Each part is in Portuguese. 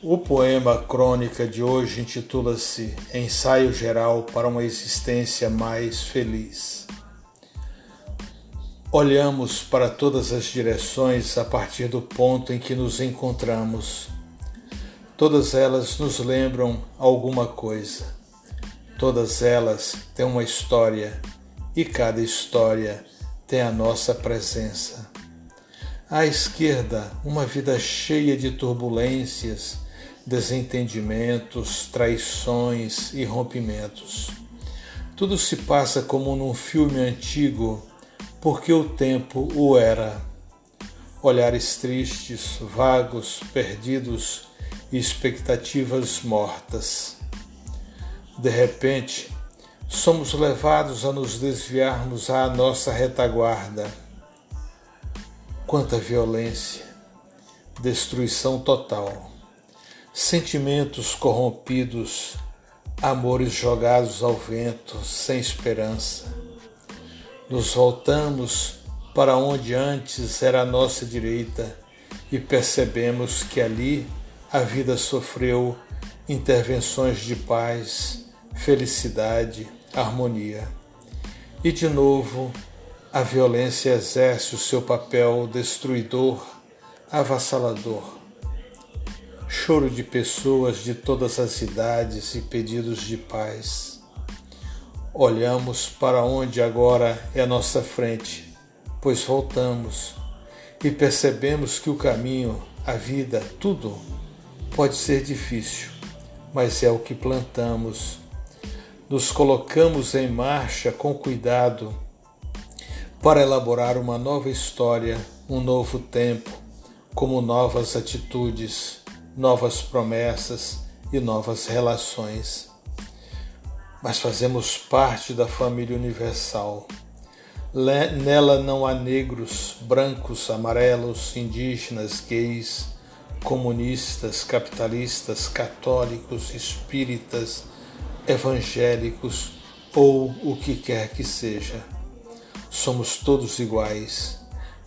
O poema crônica de hoje intitula-se Ensaio Geral para uma Existência Mais Feliz. Olhamos para todas as direções a partir do ponto em que nos encontramos. Todas elas nos lembram alguma coisa. Todas elas têm uma história e cada história tem a nossa presença. À esquerda, uma vida cheia de turbulências, desentendimentos, traições e rompimentos. Tudo se passa como num filme antigo, porque o tempo o era. Olhares tristes, vagos, perdidos e expectativas mortas. De repente, somos levados a nos desviarmos à nossa retaguarda Quanta violência, destruição total, sentimentos corrompidos, amores jogados ao vento, sem esperança. Nos voltamos para onde antes era a nossa direita e percebemos que ali a vida sofreu intervenções de paz, felicidade, harmonia. E de novo a violência exerce o seu papel destruidor, avassalador. Choro de pessoas de todas as idades e pedidos de paz. Olhamos para onde agora é a nossa frente, pois voltamos e percebemos que o caminho, a vida, tudo pode ser difícil, mas é o que plantamos. Nos colocamos em marcha com cuidado para elaborar uma nova história, um novo tempo, como novas atitudes, novas promessas e novas relações. Mas fazemos parte da família universal. Nela não há negros, brancos, amarelos, indígenas, gays, comunistas, capitalistas, católicos, espíritas, evangélicos ou o que quer que seja somos todos iguais,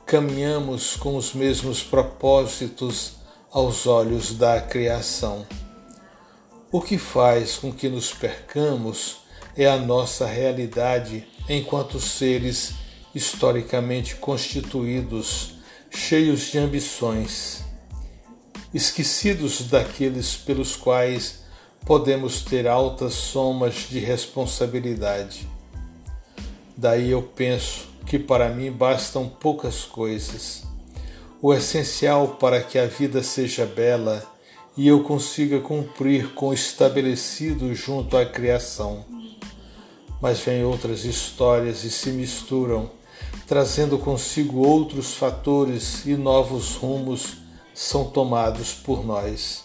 caminhamos com os mesmos propósitos aos olhos da criação. O que faz com que nos percamos é a nossa realidade enquanto seres historicamente constituídos, cheios de ambições, esquecidos daqueles pelos quais podemos ter altas somas de responsabilidade. Daí eu penso que para mim bastam poucas coisas. O essencial para que a vida seja bela e eu consiga cumprir com o estabelecido junto à criação. Mas vêm outras histórias e se misturam, trazendo consigo outros fatores e novos rumos são tomados por nós.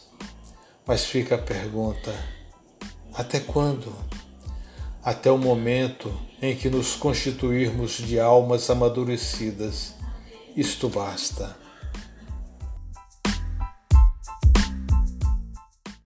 Mas fica a pergunta: até quando? até o momento em que nos constituirmos de almas amadurecidas. Isto basta.